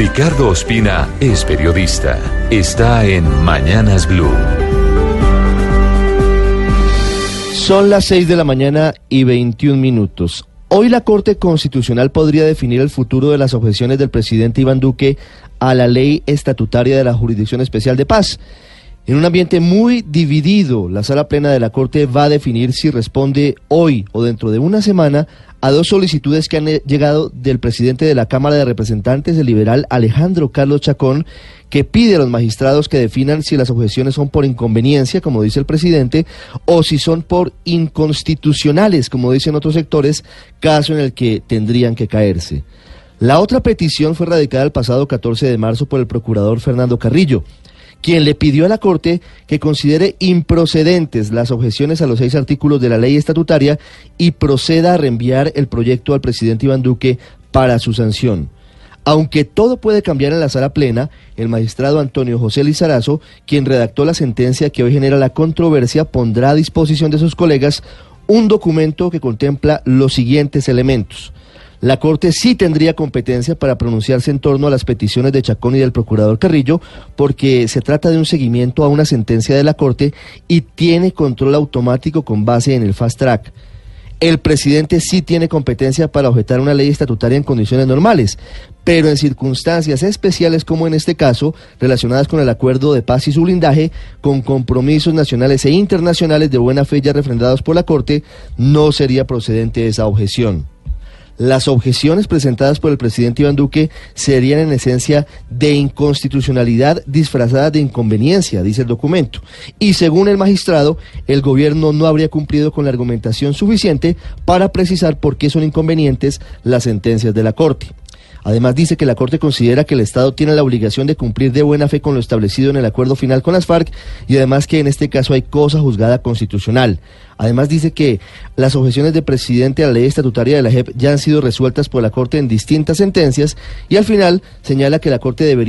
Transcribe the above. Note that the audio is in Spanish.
Ricardo Ospina es periodista. Está en Mañanas Blue. Son las 6 de la mañana y 21 minutos. Hoy la Corte Constitucional podría definir el futuro de las objeciones del presidente Iván Duque a la ley estatutaria de la Jurisdicción Especial de Paz. En un ambiente muy dividido, la sala plena de la Corte va a definir si responde hoy o dentro de una semana a dos solicitudes que han eh, llegado del presidente de la Cámara de Representantes, el liberal Alejandro Carlos Chacón, que pide a los magistrados que definan si las objeciones son por inconveniencia, como dice el presidente, o si son por inconstitucionales, como dicen otros sectores, caso en el que tendrían que caerse. La otra petición fue radicada el pasado 14 de marzo por el procurador Fernando Carrillo quien le pidió a la Corte que considere improcedentes las objeciones a los seis artículos de la ley estatutaria y proceda a reenviar el proyecto al presidente Iván Duque para su sanción. Aunque todo puede cambiar en la sala plena, el magistrado Antonio José Lizarazo, quien redactó la sentencia que hoy genera la controversia, pondrá a disposición de sus colegas un documento que contempla los siguientes elementos. La Corte sí tendría competencia para pronunciarse en torno a las peticiones de Chacón y del procurador Carrillo, porque se trata de un seguimiento a una sentencia de la Corte y tiene control automático con base en el fast track. El presidente sí tiene competencia para objetar una ley estatutaria en condiciones normales, pero en circunstancias especiales como en este caso, relacionadas con el acuerdo de paz y su blindaje, con compromisos nacionales e internacionales de buena fe ya refrendados por la Corte, no sería procedente esa objeción. Las objeciones presentadas por el presidente Iván Duque serían en esencia de inconstitucionalidad disfrazada de inconveniencia, dice el documento. Y según el magistrado, el gobierno no habría cumplido con la argumentación suficiente para precisar por qué son inconvenientes las sentencias de la Corte. Además dice que la Corte considera que el Estado tiene la obligación de cumplir de buena fe con lo establecido en el acuerdo final con las FARC y además que en este caso hay cosa juzgada constitucional. Además dice que las objeciones del presidente a la ley estatutaria de la JEP ya han sido resueltas por la Corte en distintas sentencias y al final señala que la Corte debería